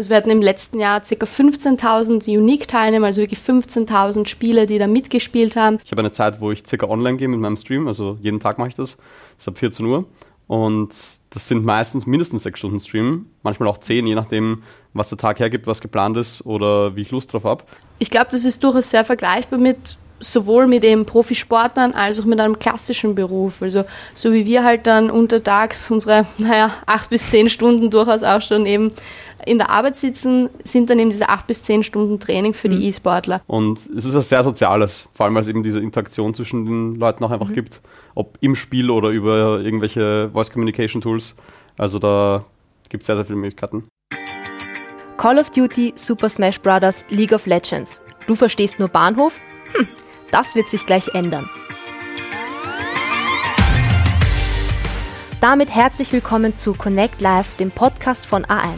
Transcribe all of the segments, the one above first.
Also wir hatten im letzten Jahr ca. 15.000 Unique-Teilnehmer, also wirklich 15.000 Spieler, die da mitgespielt haben. Ich habe eine Zeit, wo ich circa online gehe mit meinem Stream, also jeden Tag mache ich das, das ist ab 14 Uhr. Und das sind meistens mindestens sechs Stunden Stream, manchmal auch zehn, je nachdem, was der Tag hergibt, was geplant ist oder wie ich Lust drauf habe. Ich glaube, das ist durchaus sehr vergleichbar mit sowohl mit eben Profisportlern als auch mit einem klassischen Beruf. Also so wie wir halt dann untertags unsere, naja, acht bis zehn Stunden durchaus auch schon eben in der Arbeit sitzen, sind dann eben diese acht bis zehn Stunden Training für die mhm. E-Sportler. Und es ist was sehr Soziales, vor allem weil es eben diese Interaktion zwischen den Leuten auch einfach mhm. gibt, ob im Spiel oder über irgendwelche Voice Communication Tools. Also da gibt es sehr, sehr viele Möglichkeiten. Call of Duty, Super Smash Bros., League of Legends. Du verstehst nur Bahnhof? Das wird sich gleich ändern. Damit herzlich willkommen zu Connect Live, dem Podcast von A1.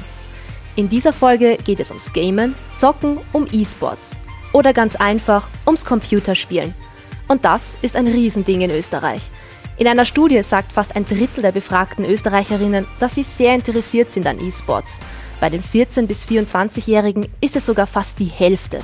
In dieser Folge geht es ums Gamen, Zocken, um E-Sports. Oder ganz einfach ums Computerspielen. Und das ist ein Riesending in Österreich. In einer Studie sagt fast ein Drittel der befragten Österreicherinnen, dass sie sehr interessiert sind an E-Sports. Bei den 14- bis 24-Jährigen ist es sogar fast die Hälfte.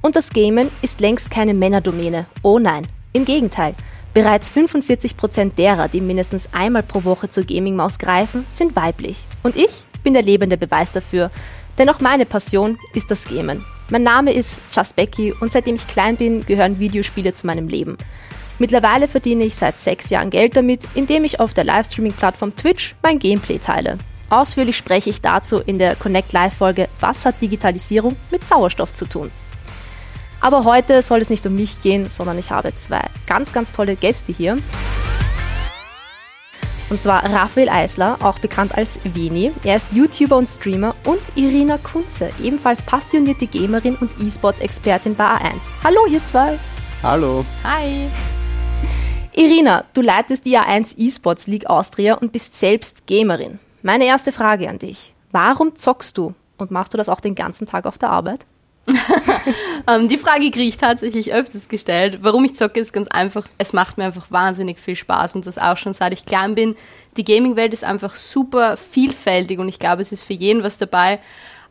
Und das Gamen ist längst keine Männerdomäne. Oh nein, im Gegenteil. Bereits 45% derer, die mindestens einmal pro Woche zur Gaming-Maus greifen, sind weiblich. Und ich bin der lebende Beweis dafür. Denn auch meine Passion ist das Gamen. Mein Name ist Just Becky und seitdem ich klein bin, gehören Videospiele zu meinem Leben. Mittlerweile verdiene ich seit sechs Jahren Geld damit, indem ich auf der Livestreaming-Plattform Twitch mein Gameplay teile. Ausführlich spreche ich dazu in der Connect Live-Folge Was hat Digitalisierung mit Sauerstoff zu tun? Aber heute soll es nicht um mich gehen, sondern ich habe zwei ganz, ganz tolle Gäste hier. Und zwar Raphael Eisler, auch bekannt als Veni. Er ist YouTuber und Streamer und Irina Kunze, ebenfalls passionierte Gamerin und E-Sports-Expertin bei A1. Hallo ihr zwei. Hallo. Hi. Irina, du leitest die A1 E-Sports League Austria und bist selbst Gamerin. Meine erste Frage an dich. Warum zockst du? Und machst du das auch den ganzen Tag auf der Arbeit? ähm, die Frage kriege ich tatsächlich öfters gestellt. Warum ich zocke, ist ganz einfach. Es macht mir einfach wahnsinnig viel Spaß und das auch schon seit ich klein bin. Die Gaming-Welt ist einfach super vielfältig und ich glaube, es ist für jeden was dabei.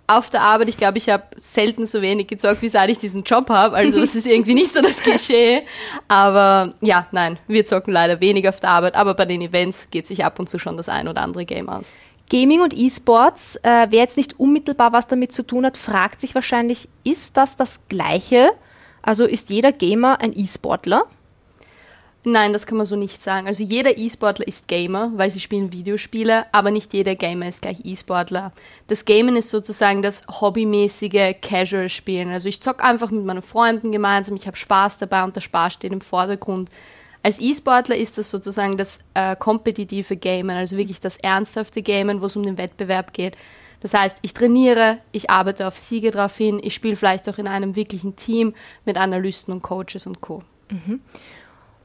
Auf der Arbeit, ich glaube, ich habe selten so wenig gezockt, wie seit ich diesen Job habe. Also das ist irgendwie nicht so das Klischee. Aber ja, nein, wir zocken leider wenig auf der Arbeit, aber bei den Events geht sich ab und zu schon das ein oder andere Game aus. Gaming und E-Sports, äh, wer jetzt nicht unmittelbar was damit zu tun hat, fragt sich wahrscheinlich, ist das das Gleiche? Also ist jeder Gamer ein E-Sportler? Nein, das kann man so nicht sagen. Also jeder E-Sportler ist Gamer, weil sie spielen Videospiele, aber nicht jeder Gamer ist gleich E-Sportler. Das Gamen ist sozusagen das hobbymäßige Casual-Spielen. Also ich zocke einfach mit meinen Freunden gemeinsam, ich habe Spaß dabei und der Spaß steht im Vordergrund. Als E-Sportler ist das sozusagen das äh, kompetitive Gamen, also wirklich das ernsthafte Gamen, wo es um den Wettbewerb geht. Das heißt, ich trainiere, ich arbeite auf Siege darauf hin, ich spiele vielleicht auch in einem wirklichen Team mit Analysten und Coaches und Co. Mhm.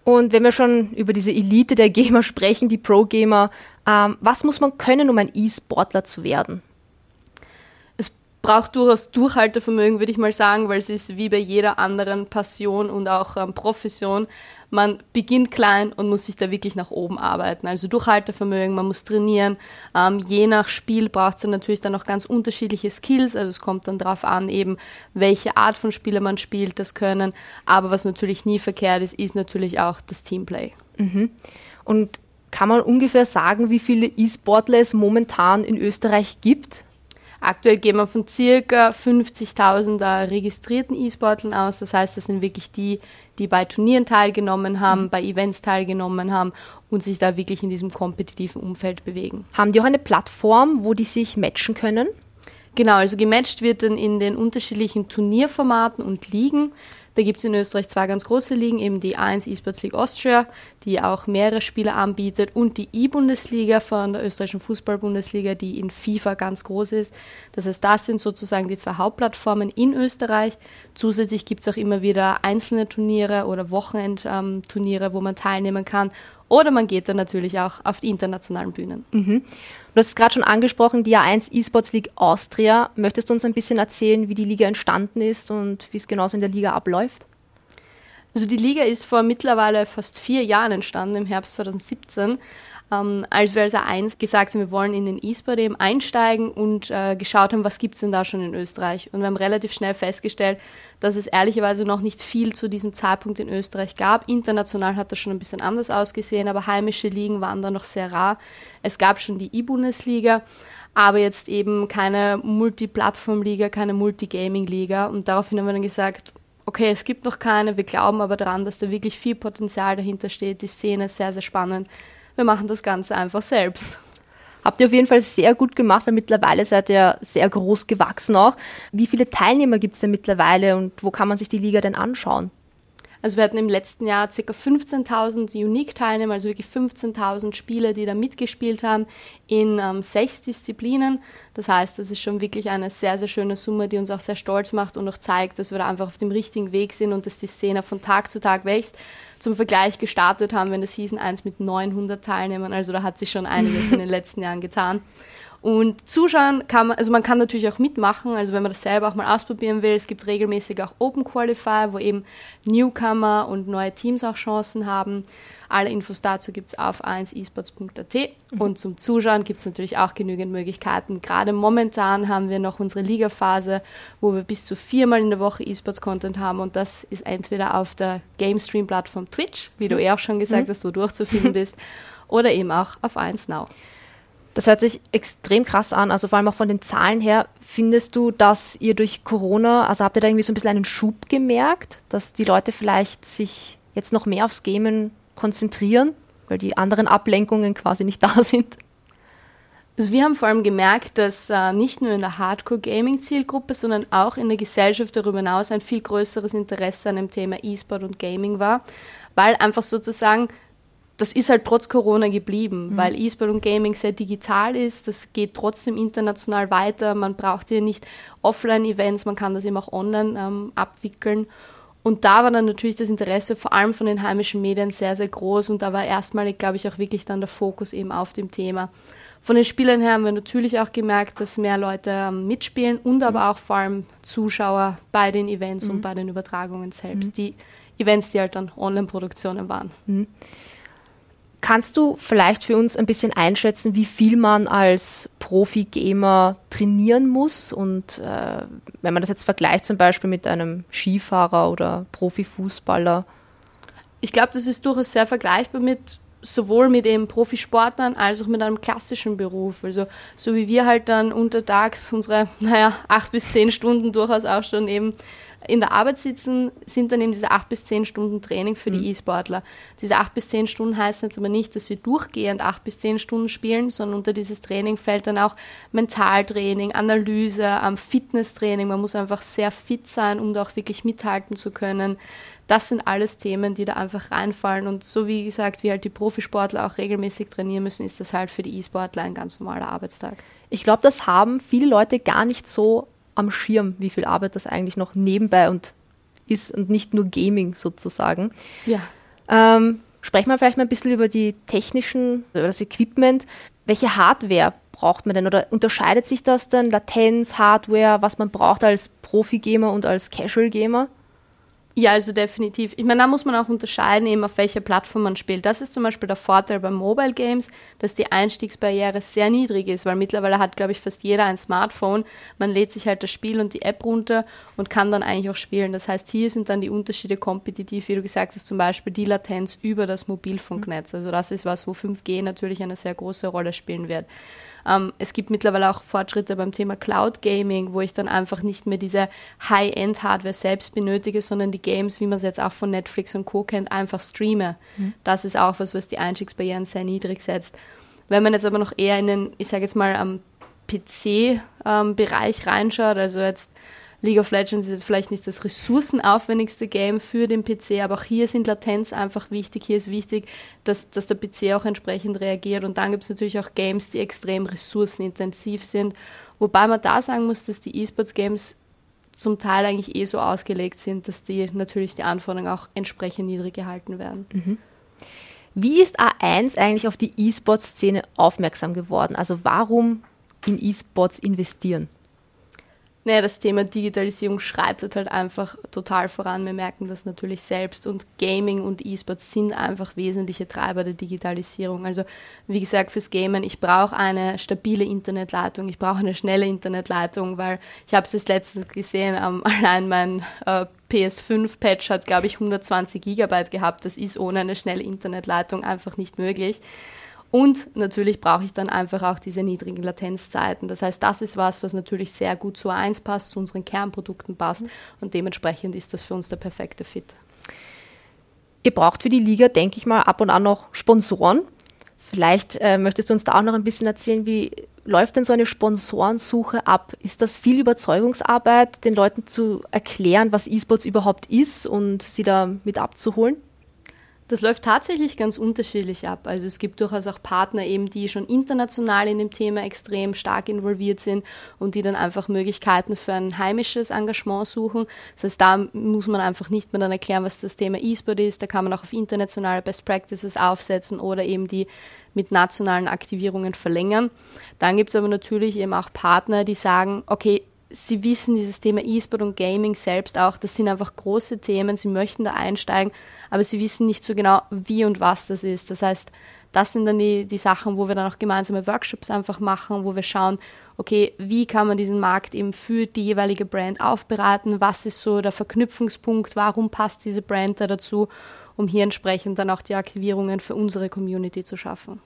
Und wenn wir schon über diese Elite der Gamer sprechen, die Pro-Gamer, ähm, was muss man können, um ein E-Sportler zu werden? Braucht durchaus Durchhaltevermögen, würde ich mal sagen, weil es ist wie bei jeder anderen Passion und auch ähm, Profession. Man beginnt klein und muss sich da wirklich nach oben arbeiten. Also Durchhaltevermögen, man muss trainieren. Ähm, je nach Spiel braucht es natürlich dann auch ganz unterschiedliche Skills. Also es kommt dann darauf an, eben welche Art von Spieler man spielt, das können. Aber was natürlich nie verkehrt ist, ist natürlich auch das Teamplay. Mhm. Und kann man ungefähr sagen, wie viele E-Sportler es momentan in Österreich gibt? Aktuell gehen wir von circa 50.000 registrierten E-Sportlern aus. Das heißt, das sind wirklich die, die bei Turnieren teilgenommen haben, mhm. bei Events teilgenommen haben und sich da wirklich in diesem kompetitiven Umfeld bewegen. Haben die auch eine Plattform, wo die sich matchen können? Genau, also gematcht wird dann in den unterschiedlichen Turnierformaten und Ligen. Da gibt es in Österreich zwei ganz große Ligen, eben die A1 eSports League Austria, die auch mehrere Spiele anbietet, und die E-Bundesliga von der österreichischen Fußball-Bundesliga, die in FIFA ganz groß ist. Das heißt, das sind sozusagen die zwei Hauptplattformen in Österreich. Zusätzlich gibt es auch immer wieder einzelne Turniere oder Wochenendturniere, wo man teilnehmen kann. Oder man geht dann natürlich auch auf die internationalen Bühnen. Mhm. Du hast es gerade schon angesprochen, die A1 eSports League Austria. Möchtest du uns ein bisschen erzählen, wie die Liga entstanden ist und wie es genauso in der Liga abläuft? Also die Liga ist vor mittlerweile fast vier Jahren entstanden, im Herbst 2017. ähm, als wir als A1 gesagt haben, wir wollen in den E-Sport eben einsteigen und äh, geschaut haben, was gibt es denn da schon in Österreich. Und wir haben relativ schnell festgestellt, dass es ehrlicherweise noch nicht viel zu diesem Zeitpunkt in Österreich gab. International hat das schon ein bisschen anders ausgesehen, aber heimische Ligen waren da noch sehr rar. Es gab schon die E-Bundesliga, aber jetzt eben keine Multiplattform-Liga, keine Multigaming-Liga. Und daraufhin haben wir dann gesagt, okay, es gibt noch keine, wir glauben aber daran, dass da wirklich viel Potenzial dahinter steht. Die Szene ist sehr, sehr spannend. Wir machen das Ganze einfach selbst. Habt ihr auf jeden Fall sehr gut gemacht, weil mittlerweile seid ihr sehr groß gewachsen auch. Wie viele Teilnehmer gibt es denn mittlerweile und wo kann man sich die Liga denn anschauen? Also wir hatten im letzten Jahr ca. 15.000 Unique-Teilnehmer, also wirklich 15.000 Spieler, die da mitgespielt haben in ähm, sechs Disziplinen. Das heißt, das ist schon wirklich eine sehr, sehr schöne Summe, die uns auch sehr stolz macht und auch zeigt, dass wir da einfach auf dem richtigen Weg sind und dass die Szene von Tag zu Tag wächst. Zum Vergleich gestartet haben wir in der Season 1 mit 900 Teilnehmern, also da hat sich schon einiges in den letzten Jahren getan. Und zuschauen kann man, also man kann natürlich auch mitmachen, also wenn man das selber auch mal ausprobieren will. Es gibt regelmäßig auch Open Qualifier, wo eben Newcomer und neue Teams auch Chancen haben. Alle Infos dazu gibt es auf 1esports.at. Mhm. Und zum Zuschauen gibt es natürlich auch genügend Möglichkeiten. Gerade momentan haben wir noch unsere Liga-Phase, wo wir bis zu viermal in der Woche E-Sports-Content haben. Und das ist entweder auf der GameStream-Plattform Twitch, wie du mhm. eh auch schon gesagt mhm. hast, wo du durchzufinden bist, oder eben auch auf 1 Now. Das hört sich extrem krass an. Also vor allem auch von den Zahlen her. Findest du, dass ihr durch Corona, also habt ihr da irgendwie so ein bisschen einen Schub gemerkt, dass die Leute vielleicht sich jetzt noch mehr aufs Gamen konzentrieren, weil die anderen Ablenkungen quasi nicht da sind? Also wir haben vor allem gemerkt, dass äh, nicht nur in der Hardcore-Gaming-Zielgruppe, sondern auch in der Gesellschaft darüber hinaus ein viel größeres Interesse an dem Thema E-Sport und Gaming war, weil einfach sozusagen das ist halt trotz Corona geblieben, mhm. weil E-Sport und Gaming sehr digital ist. Das geht trotzdem international weiter. Man braucht hier nicht Offline-Events, man kann das eben auch online ähm, abwickeln. Und da war dann natürlich das Interesse vor allem von den heimischen Medien sehr, sehr groß. Und da war erstmalig, glaube ich, auch wirklich dann der Fokus eben auf dem Thema. Von den Spielern her haben wir natürlich auch gemerkt, dass mehr Leute ähm, mitspielen und aber auch vor allem Zuschauer bei den Events mhm. und bei den Übertragungen selbst. Mhm. Die Events, die halt dann Online-Produktionen waren. Kannst du vielleicht für uns ein bisschen einschätzen, wie viel man als Profi-Gamer trainieren muss? Und äh, wenn man das jetzt vergleicht zum Beispiel mit einem Skifahrer oder Profifußballer? Ich glaube, das ist durchaus sehr vergleichbar mit sowohl mit eben Profisportlern als auch mit einem klassischen Beruf. Also so wie wir halt dann untertags unsere, naja, acht bis zehn Stunden durchaus auch schon eben in der Arbeit sitzen, sind dann eben diese acht bis zehn Stunden Training für die mhm. E-Sportler. Diese acht bis zehn Stunden heißen jetzt aber nicht, dass sie durchgehend acht bis zehn Stunden spielen, sondern unter dieses Training fällt dann auch Mentaltraining, Analyse, ähm, Fitnesstraining. Man muss einfach sehr fit sein, um da auch wirklich mithalten zu können. Das sind alles Themen, die da einfach reinfallen. Und so wie gesagt, wie halt die Profisportler auch regelmäßig trainieren müssen, ist das halt für die E-Sportler ein ganz normaler Arbeitstag. Ich glaube, das haben viele Leute gar nicht so am Schirm, wie viel Arbeit das eigentlich noch nebenbei und ist und nicht nur Gaming sozusagen. Ja. Ähm, sprechen wir vielleicht mal ein bisschen über die technischen, über das Equipment. Welche Hardware braucht man denn oder unterscheidet sich das denn? Latenz, Hardware, was man braucht als Profi-Gamer und als Casual-Gamer? Ja, also definitiv. Ich meine, da muss man auch unterscheiden, eben auf welcher Plattform man spielt. Das ist zum Beispiel der Vorteil bei Mobile Games, dass die Einstiegsbarriere sehr niedrig ist, weil mittlerweile hat, glaube ich, fast jeder ein Smartphone. Man lädt sich halt das Spiel und die App runter und kann dann eigentlich auch spielen. Das heißt, hier sind dann die Unterschiede kompetitiv, wie du gesagt hast, zum Beispiel die Latenz über das Mobilfunknetz. Also das ist was, wo 5G natürlich eine sehr große Rolle spielen wird. Ähm, es gibt mittlerweile auch Fortschritte beim Thema Cloud Gaming, wo ich dann einfach nicht mehr diese High-End-Hardware selbst benötige, sondern die Games, wie man es jetzt auch von Netflix und Co. kennt, einfach streame. Mhm. Das ist auch was, was die Einstiegsbarrieren sehr niedrig setzt. Wenn man jetzt aber noch eher in den, ich sage jetzt mal, am PC-Bereich ähm, reinschaut, also jetzt League of Legends ist jetzt vielleicht nicht das ressourcenaufwendigste Game für den PC, aber auch hier sind Latenz einfach wichtig. Hier ist wichtig, dass, dass der PC auch entsprechend reagiert. Und dann gibt es natürlich auch Games, die extrem ressourcenintensiv sind. Wobei man da sagen muss, dass die E-Sports-Games zum Teil eigentlich eh so ausgelegt sind, dass die natürlich die Anforderungen auch entsprechend niedrig gehalten werden. Mhm. Wie ist A1 eigentlich auf die E-Sports-Szene aufmerksam geworden? Also warum in E-Sports investieren? Naja, das Thema Digitalisierung schreitet halt einfach total voran. Wir merken das natürlich selbst. Und Gaming und E-Sports sind einfach wesentliche Treiber der Digitalisierung. Also wie gesagt, fürs Gamen, ich brauche eine stabile Internetleitung, ich brauche eine schnelle Internetleitung, weil ich habe es jetzt letztens gesehen, ähm, allein mein äh, PS5-Patch hat, glaube ich, 120 Gigabyte gehabt. Das ist ohne eine schnelle Internetleitung einfach nicht möglich. Und natürlich brauche ich dann einfach auch diese niedrigen Latenzzeiten. Das heißt, das ist was, was natürlich sehr gut zu A1 passt, zu unseren Kernprodukten passt. Und dementsprechend ist das für uns der perfekte Fit. Ihr braucht für die Liga, denke ich mal, ab und an noch Sponsoren. Vielleicht äh, möchtest du uns da auch noch ein bisschen erzählen, wie läuft denn so eine Sponsorensuche ab? Ist das viel Überzeugungsarbeit, den Leuten zu erklären, was E-Sports überhaupt ist und sie da mit abzuholen? Das läuft tatsächlich ganz unterschiedlich ab. Also es gibt durchaus auch Partner eben, die schon international in dem Thema extrem stark involviert sind und die dann einfach Möglichkeiten für ein heimisches Engagement suchen. Das heißt, da muss man einfach nicht mehr dann erklären, was das Thema E-Sport ist. Da kann man auch auf internationale Best Practices aufsetzen oder eben die mit nationalen Aktivierungen verlängern. Dann gibt es aber natürlich eben auch Partner, die sagen, okay, sie wissen dieses Thema E-Sport und Gaming selbst auch, das sind einfach große Themen, sie möchten da einsteigen, aber sie wissen nicht so genau, wie und was das ist. Das heißt, das sind dann die, die Sachen, wo wir dann auch gemeinsame Workshops einfach machen, wo wir schauen, okay, wie kann man diesen Markt eben für die jeweilige Brand aufbereiten, was ist so der Verknüpfungspunkt, warum passt diese Brand da dazu, um hier entsprechend dann auch die Aktivierungen für unsere Community zu schaffen.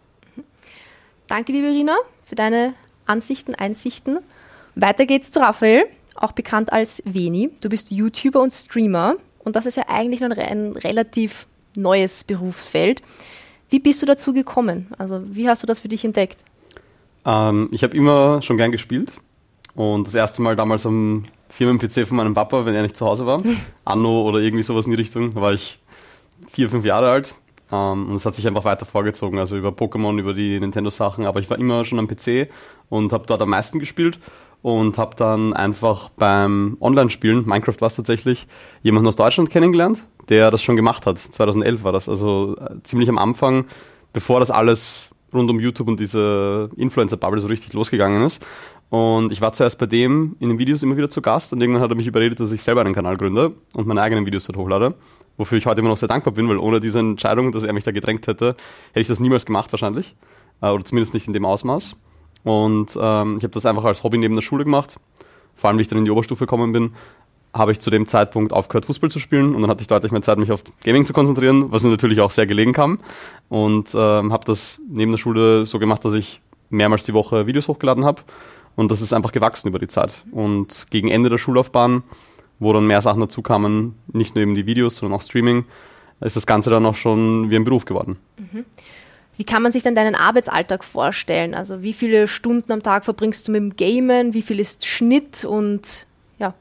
Danke, liebe Irina, für deine Ansichten, Einsichten. Weiter geht's zu Raphael, auch bekannt als Veni. Du bist YouTuber und Streamer und das ist ja eigentlich noch ein relativ neues Berufsfeld. Wie bist du dazu gekommen? Also wie hast du das für dich entdeckt? Ähm, ich habe immer schon gern gespielt und das erste Mal damals am Firmen-PC von meinem Papa, wenn er nicht zu Hause war, Anno oder irgendwie sowas in die Richtung, war ich vier, fünf Jahre alt ähm, und es hat sich einfach weiter vorgezogen, also über Pokémon, über die Nintendo-Sachen, aber ich war immer schon am PC und habe dort am meisten gespielt und habe dann einfach beim Online-Spielen, Minecraft war es tatsächlich, jemanden aus Deutschland kennengelernt, der das schon gemacht hat. 2011 war das, also äh, ziemlich am Anfang, bevor das alles rund um YouTube und diese Influencer-Bubble so richtig losgegangen ist. Und ich war zuerst bei dem in den Videos immer wieder zu Gast und irgendwann hat er mich überredet, dass ich selber einen Kanal gründe und meine eigenen Videos dort hochlade. Wofür ich heute immer noch sehr dankbar bin, weil ohne diese Entscheidung, dass er mich da gedrängt hätte, hätte ich das niemals gemacht wahrscheinlich. Äh, oder zumindest nicht in dem Ausmaß. Und ähm, ich habe das einfach als Hobby neben der Schule gemacht. Vor allem, wie ich dann in die Oberstufe gekommen bin, habe ich zu dem Zeitpunkt aufgehört, Fußball zu spielen. Und dann hatte ich deutlich mehr Zeit, mich auf Gaming zu konzentrieren, was mir natürlich auch sehr gelegen kam. Und ähm, habe das neben der Schule so gemacht, dass ich mehrmals die Woche Videos hochgeladen habe. Und das ist einfach gewachsen über die Zeit. Und gegen Ende der Schullaufbahn, wo dann mehr Sachen dazu kamen, nicht nur eben die Videos, sondern auch Streaming, ist das Ganze dann auch schon wie ein Beruf geworden. Mhm. Wie kann man sich denn deinen Arbeitsalltag vorstellen? Also wie viele Stunden am Tag verbringst du mit dem Gamen? Wie viel ist Schnitt und ja?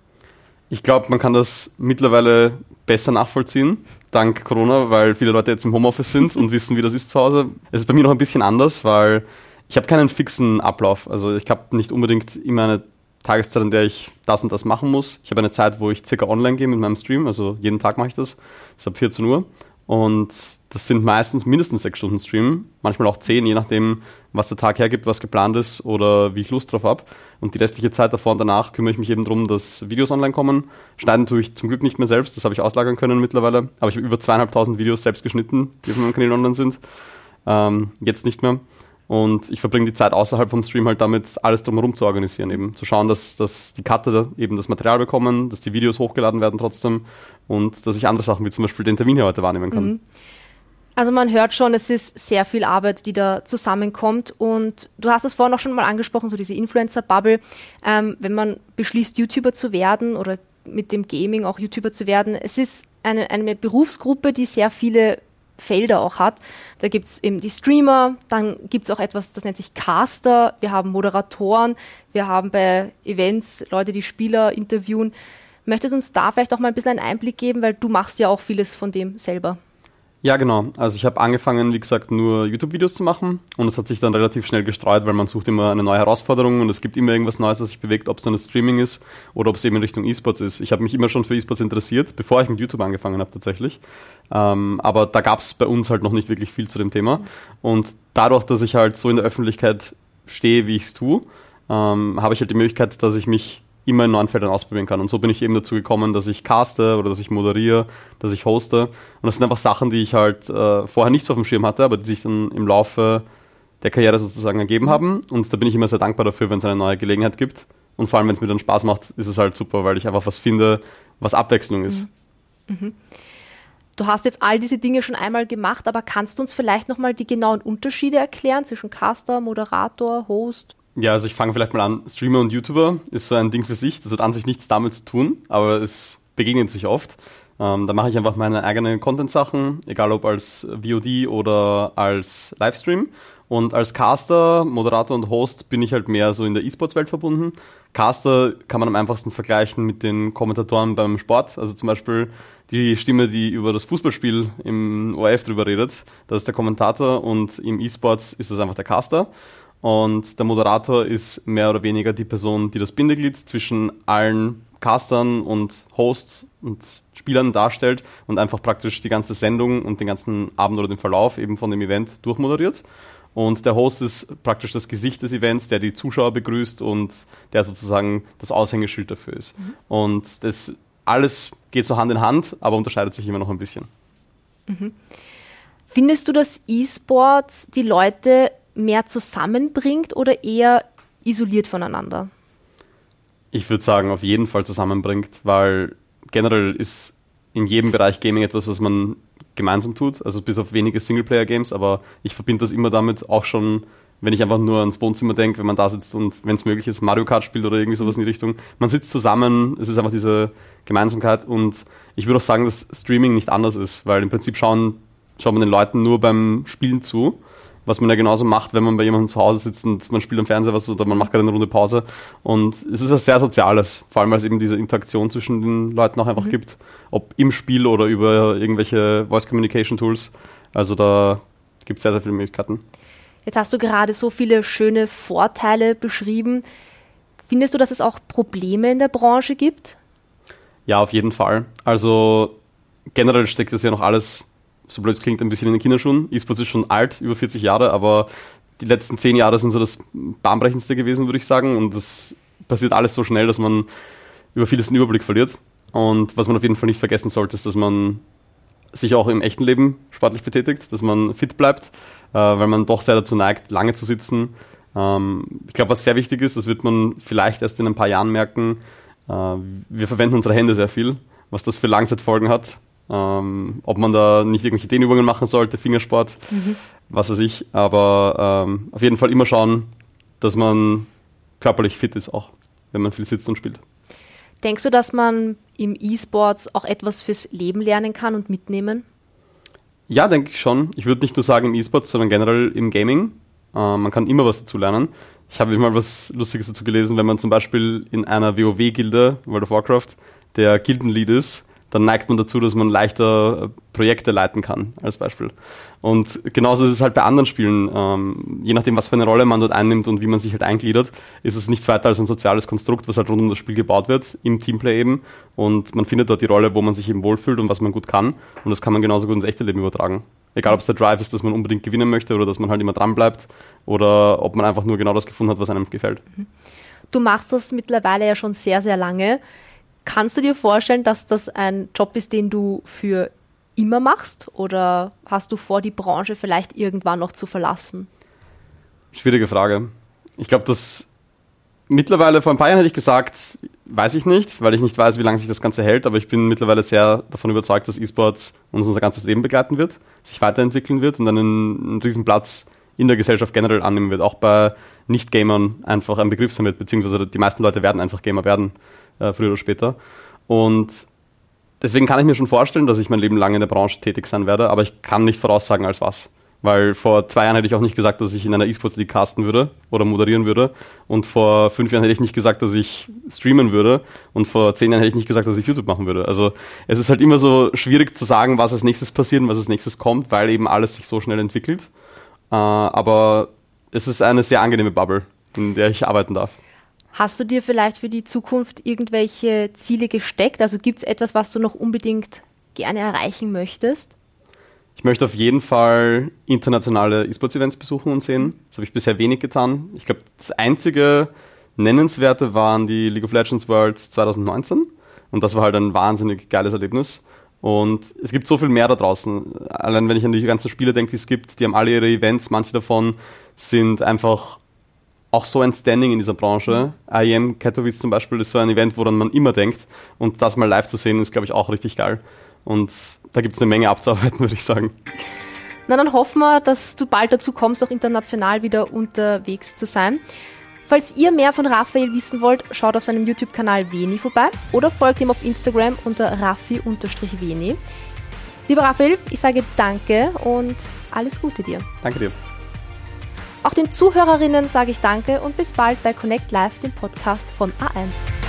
Ich glaube, man kann das mittlerweile besser nachvollziehen, dank Corona, weil viele Leute jetzt im Homeoffice sind und wissen, wie das ist zu Hause. Es ist bei mir noch ein bisschen anders, weil ich habe keinen fixen Ablauf. Also ich habe nicht unbedingt immer eine Tageszeit, in der ich das und das machen muss. Ich habe eine Zeit, wo ich circa online gehe mit meinem Stream, also jeden Tag mache ich das. Das ist ab 14 Uhr. Und das sind meistens mindestens sechs Stunden Stream, manchmal auch zehn, je nachdem, was der Tag hergibt, was geplant ist oder wie ich Lust drauf habe. Und die restliche Zeit davor und danach kümmere ich mich eben darum, dass Videos online kommen. Schneiden tue ich zum Glück nicht mehr selbst, das habe ich auslagern können mittlerweile. Aber ich habe über zweieinhalbtausend Videos selbst geschnitten, die auf meinem Kanal online sind. Ähm, jetzt nicht mehr. Und ich verbringe die Zeit außerhalb vom Stream halt damit, alles drumherum zu organisieren, eben zu schauen, dass, dass die Cutter eben das Material bekommen, dass die Videos hochgeladen werden trotzdem und dass ich andere Sachen wie zum Beispiel den Termin hier heute wahrnehmen kann. Mhm. Also man hört schon, es ist sehr viel Arbeit, die da zusammenkommt. Und du hast es vorhin auch schon mal angesprochen, so diese Influencer-Bubble. Ähm, wenn man beschließt, YouTuber zu werden oder mit dem Gaming auch YouTuber zu werden, es ist eine, eine Berufsgruppe, die sehr viele Felder auch hat. Da gibt es eben die Streamer, dann gibt es auch etwas, das nennt sich Caster, wir haben Moderatoren, wir haben bei Events Leute, die Spieler interviewen. Möchtest du uns da vielleicht auch mal ein bisschen einen Einblick geben, weil du machst ja auch vieles von dem selber. Ja, genau. Also ich habe angefangen, wie gesagt, nur YouTube-Videos zu machen und es hat sich dann relativ schnell gestreut, weil man sucht immer eine neue Herausforderung und es gibt immer irgendwas Neues, was sich bewegt, ob es dann das Streaming ist oder ob es eben in Richtung E-Sports ist. Ich habe mich immer schon für E-Sports interessiert, bevor ich mit YouTube angefangen habe tatsächlich. Ähm, aber da gab es bei uns halt noch nicht wirklich viel zu dem Thema. Und dadurch, dass ich halt so in der Öffentlichkeit stehe, wie ich es tue, ähm, habe ich halt die Möglichkeit, dass ich mich immer in neuen Feldern ausprobieren kann. Und so bin ich eben dazu gekommen, dass ich caste oder dass ich moderiere, dass ich hoste. Und das sind einfach Sachen, die ich halt äh, vorher nicht so auf dem Schirm hatte, aber die sich dann im Laufe der Karriere sozusagen ergeben haben. Und da bin ich immer sehr dankbar dafür, wenn es eine neue Gelegenheit gibt. Und vor allem, wenn es mir dann Spaß macht, ist es halt super, weil ich einfach was finde, was Abwechslung ist. Mhm. Mhm. Du hast jetzt all diese Dinge schon einmal gemacht, aber kannst du uns vielleicht nochmal die genauen Unterschiede erklären zwischen Caster, Moderator, Host? Ja, also ich fange vielleicht mal an. Streamer und YouTuber ist so ein Ding für sich. Das hat an sich nichts damit zu tun, aber es begegnet sich oft. Ähm, da mache ich einfach meine eigenen Content-Sachen, egal ob als VOD oder als Livestream. Und als Caster, Moderator und Host bin ich halt mehr so in der E-Sports-Welt verbunden. Caster kann man am einfachsten vergleichen mit den Kommentatoren beim Sport. Also zum Beispiel die Stimme, die über das Fußballspiel im ORF drüber redet. Das ist der Kommentator und im E-Sports ist das einfach der Caster. Und der Moderator ist mehr oder weniger die Person, die das Bindeglied zwischen allen Castern und Hosts und Spielern darstellt und einfach praktisch die ganze Sendung und den ganzen Abend oder den Verlauf eben von dem Event durchmoderiert. Und der Host ist praktisch das Gesicht des Events, der die Zuschauer begrüßt und der sozusagen das Aushängeschild dafür ist. Mhm. Und das alles geht so Hand in Hand, aber unterscheidet sich immer noch ein bisschen. Mhm. Findest du, dass E-Sports die Leute mehr zusammenbringt oder eher isoliert voneinander? Ich würde sagen, auf jeden Fall zusammenbringt, weil generell ist in jedem Bereich Gaming etwas, was man gemeinsam tut, also bis auf wenige Singleplayer-Games, aber ich verbinde das immer damit auch schon wenn ich einfach nur ans Wohnzimmer denke, wenn man da sitzt und wenn es möglich ist, Mario Kart spielt oder irgendwie sowas in die Richtung. Man sitzt zusammen, es ist einfach diese Gemeinsamkeit und ich würde auch sagen, dass Streaming nicht anders ist, weil im Prinzip schauen, schaut man den Leuten nur beim Spielen zu, was man ja genauso macht, wenn man bei jemandem zu Hause sitzt und man spielt am Fernseher was oder man macht gerade eine Runde Pause. Und es ist was sehr Soziales, vor allem weil es eben diese Interaktion zwischen den Leuten auch einfach mhm. gibt, ob im Spiel oder über irgendwelche Voice Communication Tools. Also da gibt es sehr, sehr viele Möglichkeiten. Jetzt hast du gerade so viele schöne Vorteile beschrieben. Findest du, dass es auch Probleme in der Branche gibt? Ja, auf jeden Fall. Also generell steckt das ja noch alles, so blöd es klingt, ein bisschen in den Kinderschuhen. E-Sports ist schon alt, über 40 Jahre, aber die letzten zehn Jahre sind so das bahnbrechendste gewesen, würde ich sagen. Und das passiert alles so schnell, dass man über vieles den Überblick verliert. Und was man auf jeden Fall nicht vergessen sollte, ist, dass man sich auch im echten Leben sportlich betätigt, dass man fit bleibt, äh, weil man doch sehr dazu neigt, lange zu sitzen. Ähm, ich glaube, was sehr wichtig ist, das wird man vielleicht erst in ein paar Jahren merken, äh, wir verwenden unsere Hände sehr viel, was das für Langzeitfolgen hat. Ähm, ob man da nicht irgendwelche Dehnübungen machen sollte, Fingersport, mhm. was weiß ich. Aber ähm, auf jeden Fall immer schauen, dass man körperlich fit ist, auch wenn man viel sitzt und spielt. Denkst du, dass man im E-Sports auch etwas fürs Leben lernen kann und mitnehmen? Ja, denke ich schon. Ich würde nicht nur sagen im E-Sports, sondern generell im Gaming. Äh, man kann immer was dazu lernen. Ich habe mal was Lustiges dazu gelesen, wenn man zum Beispiel in einer WoW-Gilde, World of Warcraft, der Gildenlead ist dann neigt man dazu, dass man leichter äh, Projekte leiten kann, als Beispiel. Und genauso ist es halt bei anderen Spielen. Ähm, je nachdem, was für eine Rolle man dort einnimmt und wie man sich halt eingliedert, ist es nichts weiter als ein soziales Konstrukt, was halt rund um das Spiel gebaut wird, im Teamplay eben. Und man findet dort die Rolle, wo man sich eben wohlfühlt und was man gut kann. Und das kann man genauso gut ins echte Leben übertragen. Egal, ob es der Drive ist, dass man unbedingt gewinnen möchte oder dass man halt immer dran bleibt oder ob man einfach nur genau das gefunden hat, was einem gefällt. Du machst das mittlerweile ja schon sehr, sehr lange. Kannst du dir vorstellen, dass das ein Job ist, den du für immer machst? Oder hast du vor, die Branche vielleicht irgendwann noch zu verlassen? Schwierige Frage. Ich glaube, dass mittlerweile, vor ein paar Jahren hätte ich gesagt, weiß ich nicht, weil ich nicht weiß, wie lange sich das Ganze hält, aber ich bin mittlerweile sehr davon überzeugt, dass E-Sports uns unser ganzes Leben begleiten wird, sich weiterentwickeln wird und einen, einen riesen Platz in der Gesellschaft generell annehmen wird. Auch bei Nicht-Gamern einfach ein Begriff sein wird, beziehungsweise die meisten Leute werden einfach Gamer werden äh, früher oder später. Und deswegen kann ich mir schon vorstellen, dass ich mein Leben lang in der Branche tätig sein werde, aber ich kann nicht voraussagen, als was. Weil vor zwei Jahren hätte ich auch nicht gesagt, dass ich in einer E-Sports League casten würde oder moderieren würde. Und vor fünf Jahren hätte ich nicht gesagt, dass ich streamen würde. Und vor zehn Jahren hätte ich nicht gesagt, dass ich YouTube machen würde. Also es ist halt immer so schwierig zu sagen, was als nächstes passiert und was als nächstes kommt, weil eben alles sich so schnell entwickelt. Äh, aber es ist eine sehr angenehme Bubble, in der ich arbeiten darf. Hast du dir vielleicht für die Zukunft irgendwelche Ziele gesteckt? Also gibt es etwas, was du noch unbedingt gerne erreichen möchtest? Ich möchte auf jeden Fall internationale E-Sports-Events besuchen und sehen. Das habe ich bisher wenig getan. Ich glaube, das Einzige, Nennenswerte waren die League of Legends Worlds 2019 und das war halt ein wahnsinnig geiles Erlebnis. Und es gibt so viel mehr da draußen. Allein wenn ich an die ganzen Spiele denke, die es gibt, die haben alle ihre Events, manche davon sind einfach auch so ein Standing in dieser Branche. IEM Katowice zum Beispiel ist so ein Event, woran man immer denkt. Und das mal live zu sehen, ist, glaube ich, auch richtig geil. Und da gibt es eine Menge abzuarbeiten, würde ich sagen. Na, dann hoffen wir, dass du bald dazu kommst, auch international wieder unterwegs zu sein. Falls ihr mehr von Raphael wissen wollt, schaut auf seinem YouTube-Kanal Veni vorbei oder folgt ihm auf Instagram unter raffi-veni. Lieber Raphael, ich sage danke und alles Gute dir. Danke dir. Auch den Zuhörerinnen sage ich danke und bis bald bei Connect Live, dem Podcast von A1.